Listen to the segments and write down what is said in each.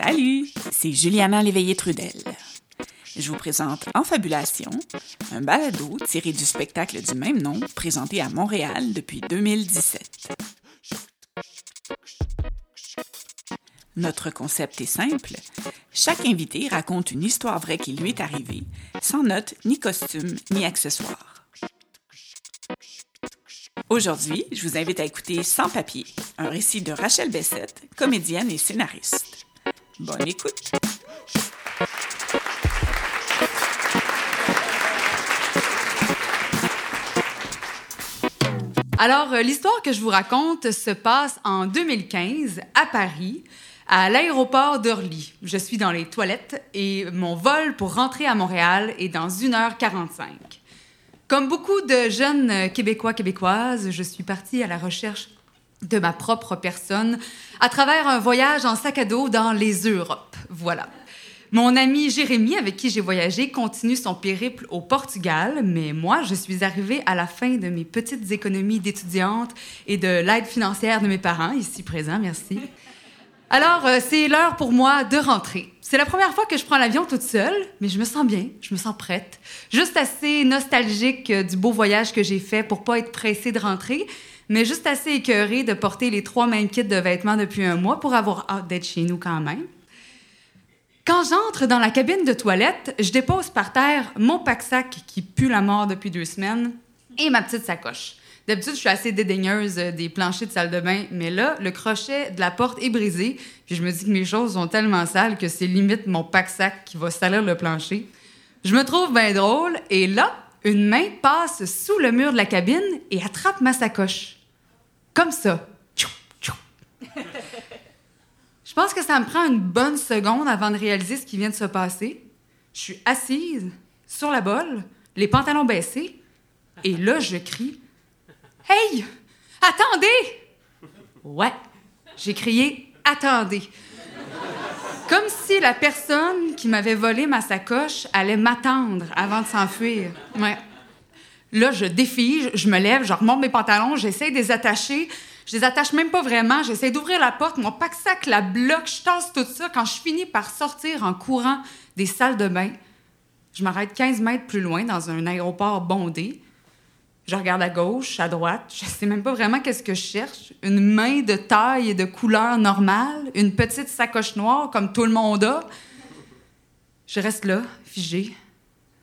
Salut, c'est Juliana Léveillé-Trudel. Je vous présente En Fabulation, un balado tiré du spectacle du même nom présenté à Montréal depuis 2017. Notre concept est simple. Chaque invité raconte une histoire vraie qui lui est arrivée, sans notes, ni costumes, ni accessoires. Aujourd'hui, je vous invite à écouter Sans papier, un récit de Rachel Bessette, comédienne et scénariste. Bonne écoute! Alors, euh, l'histoire que je vous raconte se passe en 2015 à Paris, à l'aéroport d'Orly. Je suis dans les toilettes et mon vol pour rentrer à Montréal est dans 1h45. Comme beaucoup de jeunes euh, Québécois, Québécoises, je suis partie à la recherche de ma propre personne à travers un voyage en sac à dos dans les Europes. Voilà. Mon ami Jérémy, avec qui j'ai voyagé, continue son périple au Portugal, mais moi, je suis arrivée à la fin de mes petites économies d'étudiante et de l'aide financière de mes parents, ici présents, merci. Alors, euh, c'est l'heure pour moi de rentrer. C'est la première fois que je prends l'avion toute seule, mais je me sens bien, je me sens prête. Juste assez nostalgique euh, du beau voyage que j'ai fait pour pas être pressée de rentrer, mais juste assez écœurée de porter les trois mêmes kits de vêtements depuis un mois pour avoir hâte d'être chez nous quand même. Quand j'entre dans la cabine de toilette, je dépose par terre mon pack-sac qui pue la mort depuis deux semaines et ma petite sacoche. D'habitude, je suis assez dédaigneuse euh, des planchers de salle de bain, mais là, le crochet de la porte est brisé, puis je me dis que mes choses sont tellement sales que c'est limite mon pack-sac qui va salir le plancher. Je me trouve bien drôle, et là, une main passe sous le mur de la cabine et attrape ma sacoche. Comme ça. Je pense que ça me prend une bonne seconde avant de réaliser ce qui vient de se passer. Je suis assise sur la bolle, les pantalons baissés, et là, je crie Hey! Attendez! Ouais, j'ai crié Attendez! Comme si la personne qui m'avait volé ma sacoche allait m'attendre avant de s'enfuir. Là, je défige, je me lève, je remonte mes pantalons, j'essaie de les attacher. Je les attache même pas vraiment. J'essaie d'ouvrir la porte, mon pack-sac la bloque, je tasse tout ça. Quand je finis par sortir en courant des salles de bain, je m'arrête 15 mètres plus loin dans un aéroport bondé. Je regarde à gauche, à droite. Je sais même pas vraiment qu'est-ce que je cherche. Une main de taille et de couleur normale, une petite sacoche noire comme tout le monde a. Je reste là, figée,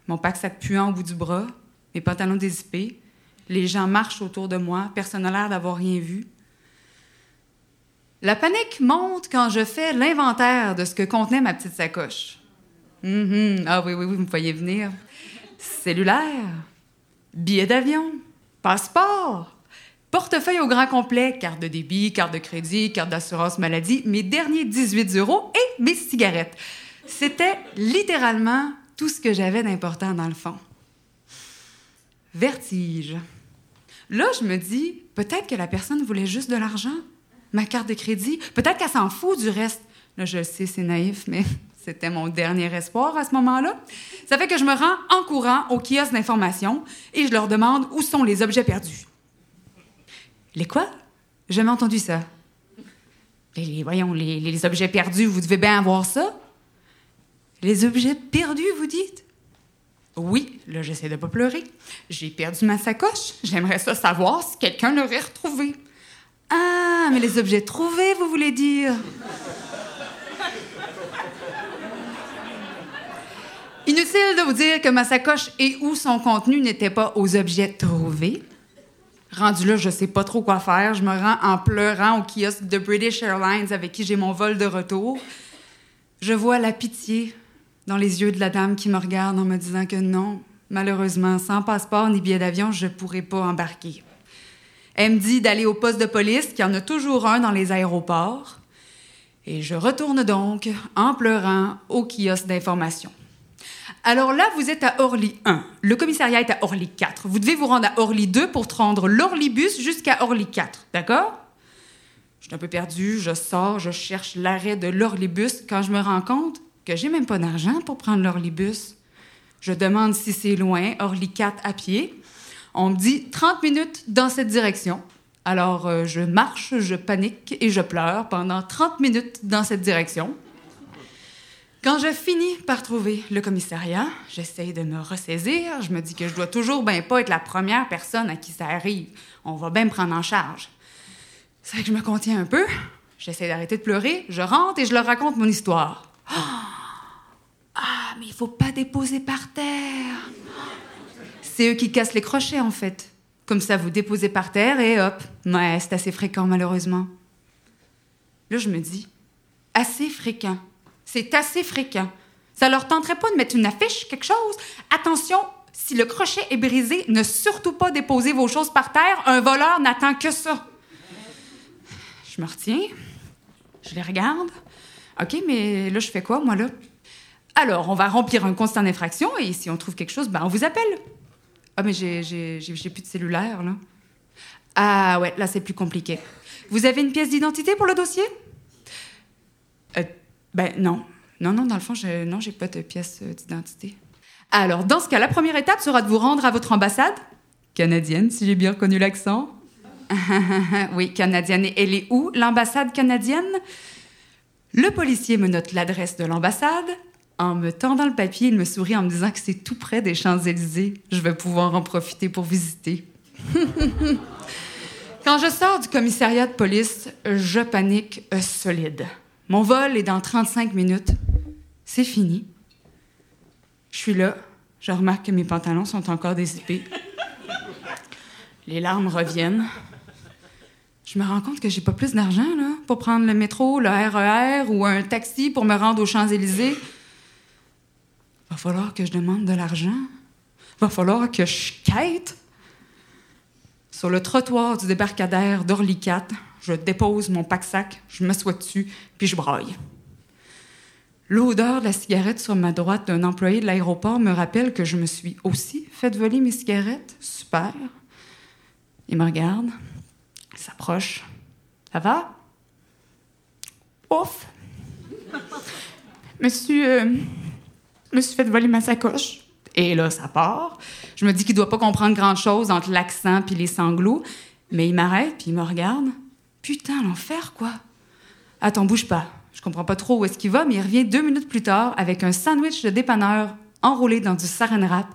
mon pack sac puant au bout du bras, mes pantalons dézippés. Les gens marchent autour de moi, personne n'a l'air d'avoir rien vu. La panique monte quand je fais l'inventaire de ce que contenait ma petite sacoche. Mm Ah oui, oui, oui, vous me voyez venir. Cellulaire, Billet d'avion, passeport, portefeuille au grand complet, carte de débit, carte de crédit, carte d'assurance maladie, mes derniers 18 euros et mes cigarettes. C'était littéralement tout ce que j'avais d'important dans le fond. Vertige. Là, je me dis, peut-être que la personne voulait juste de l'argent, ma carte de crédit, peut-être qu'elle s'en fout du reste. Là, je le sais, c'est naïf, mais c'était mon dernier espoir à ce moment-là. Ça fait que je me rends en courant au kiosque d'information et je leur demande où sont les objets perdus. Les quoi? J'ai jamais entendu ça. Les, voyons, les, les objets perdus, vous devez bien avoir ça. Les objets perdus, vous dites? Oui, là, j'essaie de pas pleurer. J'ai perdu ma sacoche. J'aimerais ça savoir si quelqu'un l'aurait retrouvé. Ah, mais les objets trouvés, vous voulez dire? Inutile de vous dire que ma sacoche et où son contenu n'étaient pas aux objets trouvés. Rendu là, je sais pas trop quoi faire. Je me rends en pleurant au kiosque de British Airlines avec qui j'ai mon vol de retour. Je vois la pitié dans les yeux de la dame qui me regarde en me disant que non, malheureusement, sans passeport ni billet d'avion, je pourrais pas embarquer. Elle me dit d'aller au poste de police, qu'il y en a toujours un dans les aéroports. Et je retourne donc, en pleurant, au kiosque d'information. Alors là, vous êtes à Orly 1. Le commissariat est à Orly 4. Vous devez vous rendre à Orly 2 pour prendre l'Orlybus jusqu'à Orly 4. D'accord? Je suis un peu perdue, je sors, je cherche l'arrêt de l'Orlybus quand je me rends compte que j'ai même pas d'argent pour prendre l'Orlybus. Je demande si c'est loin, Orly 4 à pied. On me dit 30 minutes dans cette direction. Alors, euh, je marche, je panique et je pleure pendant 30 minutes dans cette direction. Quand je finis par trouver le commissariat, j'essaye de me ressaisir. Je me dis que je dois toujours ben pas être la première personne à qui ça arrive. On va bien me prendre en charge. C'est que je me contiens un peu. J'essaie d'arrêter de pleurer. Je rentre et je leur raconte mon histoire. Ah, mais il faut pas déposer par terre. C'est eux qui cassent les crochets, en fait. Comme ça, vous déposez par terre et hop. Ouais, c'est assez fréquent, malheureusement. Là, je me dis, assez fréquent. C'est assez fréquent. Ça leur tenterait pas de mettre une affiche, quelque chose? Attention, si le crochet est brisé, ne surtout pas déposer vos choses par terre. Un voleur n'attend que ça. Je me retiens. Je les regarde. OK, mais là, je fais quoi, moi, là? Alors, on va remplir un constat d'infraction et si on trouve quelque chose, ben, on vous appelle. Ah, mais j'ai, plus de cellulaire, là. Ah, ouais, là, c'est plus compliqué. Vous avez une pièce d'identité pour le dossier? Euh, ben, non. Non, non, dans le fond, non, j'ai pas de pièce d'identité. Alors, dans ce cas, la première étape sera de vous rendre à votre ambassade, canadienne, si j'ai bien reconnu l'accent. oui, canadienne. Et elle est où, l'ambassade canadienne? Le policier me note l'adresse de l'ambassade. En me tendant le papier, il me sourit en me disant que c'est tout près des Champs-Élysées. Je vais pouvoir en profiter pour visiter. Quand je sors du commissariat de police, je panique solide. Mon vol est dans 35 minutes. C'est fini. Je suis là. Je remarque que mes pantalons sont encore dézippés. Les larmes reviennent. Je me rends compte que j'ai pas plus d'argent pour prendre le métro, le RER ou un taxi pour me rendre aux Champs-Élysées. Va falloir que je demande de l'argent. Va falloir que je quête. Sur le trottoir du débarcadère d'Orly je dépose mon pack-sac, je m'assois dessus, puis je braille. L'odeur de la cigarette sur ma droite d'un employé de l'aéroport me rappelle que je me suis aussi fait voler mes cigarettes. Super. Il me regarde, il s'approche. Ça va? Ouf! Monsieur, euh, me suis fait voler ma sacoche. Et là, ça part. Je me dis qu'il doit pas comprendre grand-chose entre l'accent puis les sanglots. Mais il m'arrête puis il me regarde. Putain, l'enfer, quoi. Attends, bouge pas. Je comprends pas trop où est-ce qu'il va, mais il revient deux minutes plus tard avec un sandwich de dépanneur enroulé dans du saran wrap,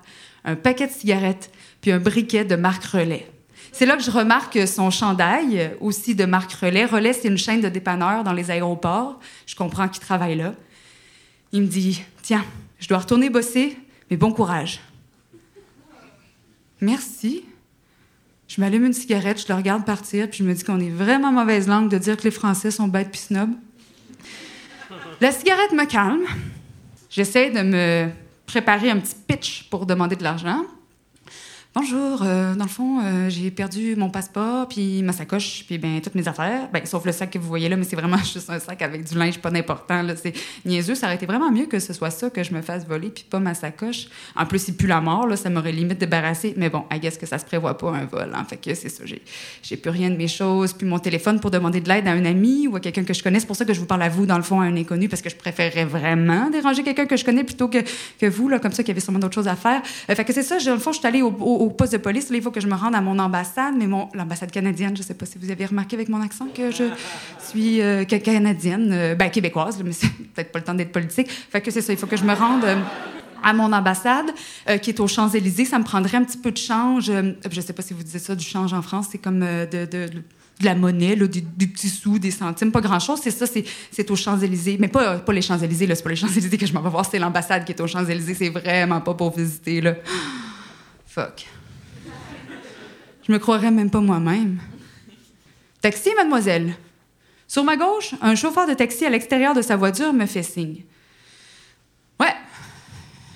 un paquet de cigarettes, puis un briquet de marque Relais. C'est là que je remarque son chandail, aussi de marque Relais. Relais, c'est une chaîne de dépanneurs dans les aéroports. Je comprends qu'il travaille là. Il me dit Tiens, je dois retourner bosser, mais bon courage. Merci. Je m'allume une cigarette, je le regarde partir, puis je me dis qu'on est vraiment mauvaise langue de dire que les Français sont bêtes puis snobs. La cigarette me calme. J'essaie de me préparer un petit pitch pour demander de l'argent. Bonjour, euh, dans le fond, euh, j'ai perdu mon passeport, puis ma sacoche, puis ben toutes mes affaires. Ben, sauf le sac que vous voyez là, mais c'est vraiment juste un sac avec du linge pas d'important. C'est niaiseux. Ça aurait été vraiment mieux que ce soit ça que je me fasse voler, puis pas ma sacoche. En plus, il pue la mort, là, ça m'aurait limite débarrassé. Mais bon, I guess que ça se prévoit pas un vol. Hein, fait que c'est ça. J'ai, plus rien de mes choses, puis mon téléphone pour demander de l'aide à un ami ou à quelqu'un que je connais. C'est pour ça que je vous parle à vous, dans le fond, à un inconnu, parce que je préférerais vraiment déranger quelqu'un que je connais plutôt que, que vous, là, comme ça, qui avait sûrement d'autres choses à faire. Euh, fait que c'est ça. Dans le fond, je suis allée au poste de police. Là, il faut que je me rende à mon ambassade, mais mon, l'ambassade canadienne, je ne sais pas si vous avez remarqué avec mon accent que je suis euh, canadienne, euh, ben, québécoise, mais c'est peut-être pas le temps d'être politique. Fait que c'est ça, il faut que je me rende. Euh, à mon ambassade, qui est aux Champs-Élysées, ça me prendrait un petit peu de change. je ne sais pas si vous disiez ça, du change en France, c'est comme de, de, la monnaie, là, des, petits sous, des centimes, pas grand-chose. C'est ça, c'est aux Champs-Élysées. Mais pas, pas les Champs-Élysées, là, c'est pas les Champs-Élysées que je m'en vais voir, c'est l'ambassade qui est aux Champs-Élysées. C'est vraiment pas pour visiter, là. Fuck. Je me croirais même pas moi-même. Taxi, mademoiselle. Sur ma gauche, un chauffeur de taxi à l'extérieur de sa voiture me fait signe. Ouais,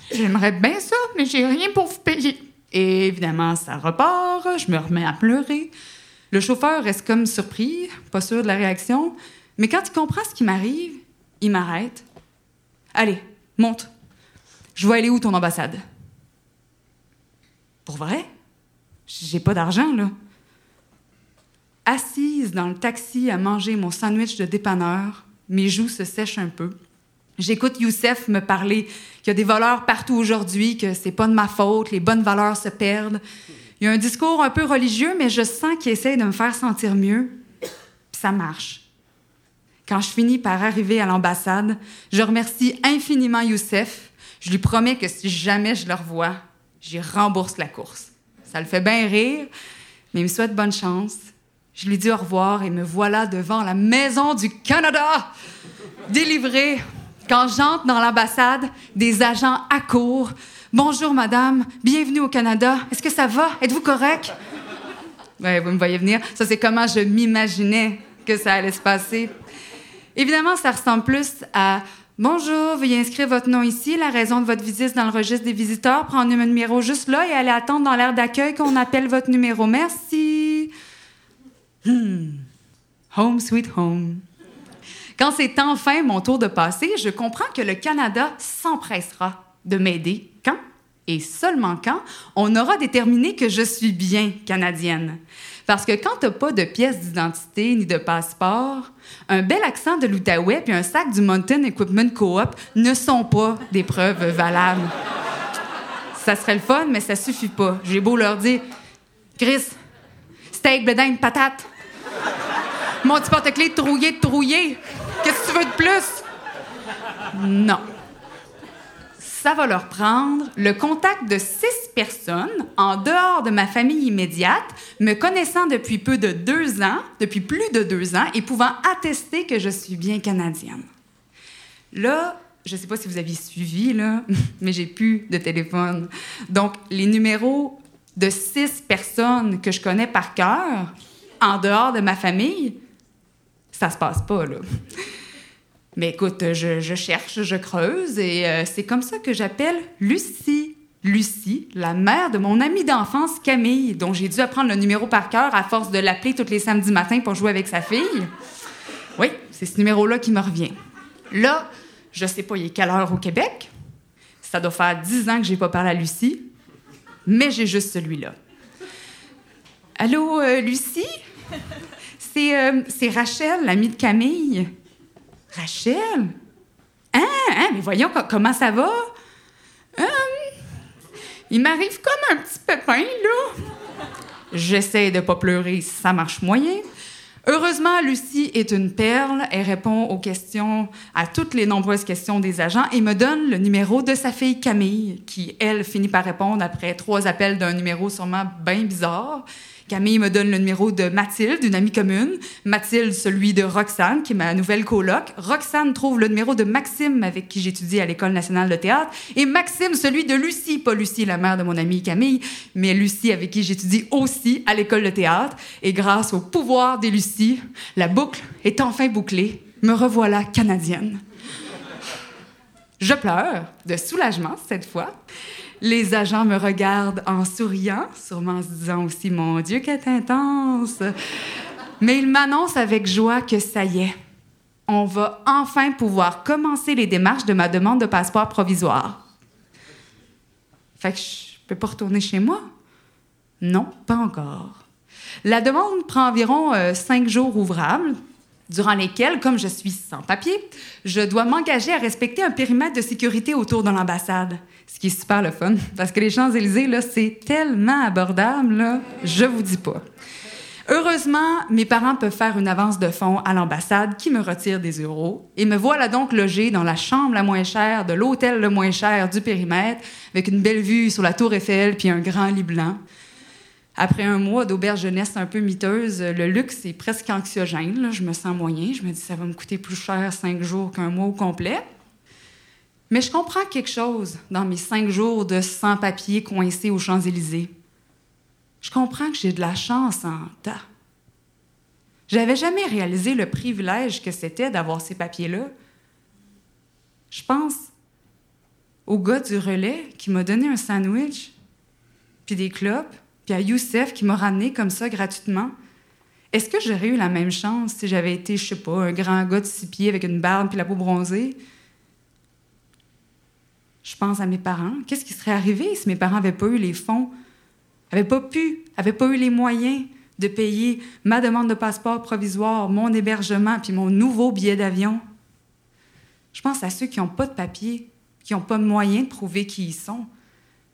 j'aimerais bien ça, mais j'ai rien pour vous payer. Et évidemment, ça repart, je me remets à pleurer. Le chauffeur reste comme surpris, pas sûr de la réaction, mais quand il comprend ce qui m'arrive, il m'arrête. Allez, monte. Je vais aller où ton ambassade? Pour vrai? J'ai pas d'argent, là. Assise dans le taxi à manger mon sandwich de dépanneur, mes joues se sèchent un peu. J'écoute Youssef me parler qu'il y a des voleurs partout aujourd'hui, que c'est pas de ma faute, les bonnes valeurs se perdent. Il y a un discours un peu religieux, mais je sens qu'il essaie de me faire sentir mieux. Puis ça marche. Quand je finis par arriver à l'ambassade, je remercie infiniment Youssef. Je lui promets que si jamais je le revois, j'y rembourse la course. Ça le fait bien rire, mais il me souhaite bonne chance. Je lui dis au revoir et me voilà devant la Maison du Canada, délivrée. Quand j'entre dans l'ambassade, des agents accourent. Bonjour, madame. Bienvenue au Canada. Est-ce que ça va? Êtes-vous correct? Ouais, vous me voyez venir. Ça, c'est comment je m'imaginais que ça allait se passer. Évidemment, ça ressemble plus à Bonjour, veuillez inscrire votre nom ici, la raison de votre visite dans le registre des visiteurs, prendre un numéro juste là et aller attendre dans l'aire d'accueil qu'on appelle votre numéro. Merci. Hmm. Home sweet home. Quand c'est enfin mon tour de passer, je comprends que le Canada s'empressera de m'aider et seulement quand on aura déterminé que je suis bien canadienne. Parce que quand t'as pas de pièce d'identité ni de passeport, un bel accent de l'Outaouais puis un sac du Mountain Equipment Co-op ne sont pas des preuves valables. ça serait le fun, mais ça suffit pas. J'ai beau leur dire Chris, steak, bledin, patate. Mon petit porte-clés trouillé, trouillé. Qu'est-ce que tu veux de plus? Non ça va leur prendre le contact de six personnes en dehors de ma famille immédiate, me connaissant depuis peu de deux ans, depuis plus de deux ans, et pouvant attester que je suis bien canadienne. Là, je ne sais pas si vous aviez suivi, là, mais j'ai plus de téléphone. Donc, les numéros de six personnes que je connais par cœur, en dehors de ma famille, ça se passe pas, là. Mais écoute, je, cherche, je creuse et euh, c'est comme ça que j'appelle Lucie. Lucie, la mère de mon amie d'enfance Camille, dont j'ai dû apprendre le numéro par cœur à force de l'appeler tous les samedis matins pour jouer avec sa fille. Oui, c'est ce numéro-là qui me revient. Là, je sais pas, il est quelle heure au Québec. Ça doit faire dix ans que j'ai pas parlé à Lucie, mais j'ai juste celui-là. Allô, euh, Lucie? C'est, euh, c'est Rachel, l'amie de Camille. Rachel? Hein, hein, mais voyons comment ça va? Hum, il m'arrive comme un petit pépin, là. J'essaie de pas pleurer, ça marche moyen. Heureusement, Lucie est une perle. Elle répond aux questions, à toutes les nombreuses questions des agents et me donne le numéro de sa fille Camille, qui, elle, finit par répondre après trois appels d'un numéro sûrement bien bizarre. Camille me donne le numéro de Mathilde, une amie commune. Mathilde, celui de Roxane, qui est ma nouvelle coloc. Roxane trouve le numéro de Maxime, avec qui j'étudie à l'École nationale de théâtre. Et Maxime, celui de Lucie, pas Lucie, la mère de mon amie Camille, mais Lucie, avec qui j'étudie aussi à l'École de théâtre. Et grâce au pouvoir des Lucie, la boucle est enfin bouclée. Me revoilà canadienne. Je pleure, de soulagement cette fois. Les agents me regardent en souriant, sûrement en se disant aussi Mon Dieu, qu'elle intense! Mais ils m'annoncent avec joie que ça y est, on va enfin pouvoir commencer les démarches de ma demande de passeport provisoire. Fait que je peux pas retourner chez moi? Non, pas encore. La demande prend environ euh, cinq jours ouvrables, durant lesquels, comme je suis sans papier, je dois m'engager à respecter un périmètre de sécurité autour de l'ambassade. Ce qui est super le fun, parce que les Champs-Élysées, là, c'est tellement abordable, là, je vous dis pas. Heureusement, mes parents peuvent faire une avance de fonds à l'ambassade qui me retire des euros et me voilà donc logée dans la chambre la moins chère de l'hôtel le moins cher du périmètre avec une belle vue sur la tour Eiffel puis un grand lit blanc. Après un mois d'auberge jeunesse un peu miteuse, le luxe est presque anxiogène. Je me sens moyen. Je me dis, ça va me coûter plus cher cinq jours qu'un mois au complet. Mais je comprends quelque chose dans mes cinq jours de sans-papier coincés aux Champs-Élysées. Je comprends que j'ai de la chance en tas. J'avais jamais réalisé le privilège que c'était d'avoir ces papiers-là. Je pense au gars du relais qui m'a donné un sandwich, puis des clopes, puis à Youssef qui m'a ramené comme ça gratuitement. Est-ce que j'aurais eu la même chance si j'avais été, je sais pas, un grand gars de six pieds avec une barbe puis la peau bronzée? Je pense à mes parents. Qu'est-ce qui serait arrivé si mes parents n'avaient pas eu les fonds, n'avaient pas pu, n'avaient pas eu les moyens de payer ma demande de passeport provisoire, mon hébergement puis mon nouveau billet d'avion? Je pense à ceux qui n'ont pas de papier, qui n'ont pas de moyens de prouver qui ils sont,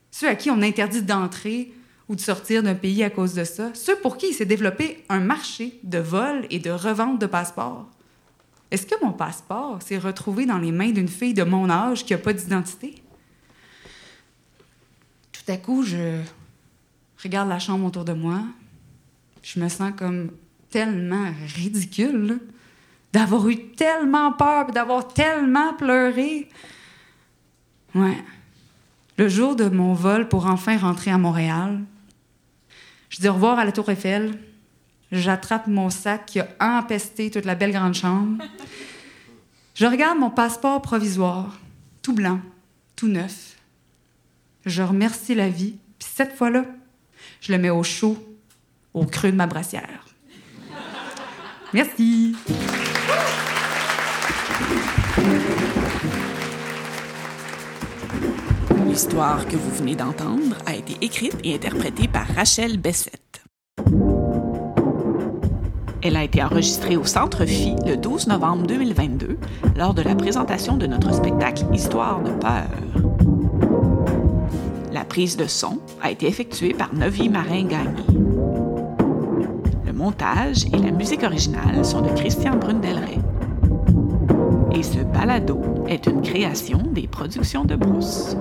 ceux à qui on interdit d'entrer ou de sortir d'un pays à cause de ça, ceux pour qui il s'est développé un marché de vol et de revente de passeports. Est-ce que mon passeport s'est retrouvé dans les mains d'une fille de mon âge qui n'a pas d'identité? Tout à coup, je regarde la chambre autour de moi. Je me sens comme tellement ridicule d'avoir eu tellement peur, d'avoir tellement pleuré. Ouais. Le jour de mon vol pour enfin rentrer à Montréal, je dis au revoir à la Tour Eiffel. J'attrape mon sac qui a empesté toute la belle grande chambre. Je regarde mon passeport provisoire, tout blanc, tout neuf. Je remercie la vie, puis cette fois-là, je le mets au chaud, au creux de ma brassière. Merci. L'histoire que vous venez d'entendre a été écrite et interprétée par Rachel Bessette. Elle a été enregistrée au Centre Phi le 12 novembre 2022 lors de la présentation de notre spectacle Histoire de peur. La prise de son a été effectuée par Novi Marin-Gagné. Le montage et la musique originale sont de Christian Brundelray. Et ce balado est une création des productions de Brousse.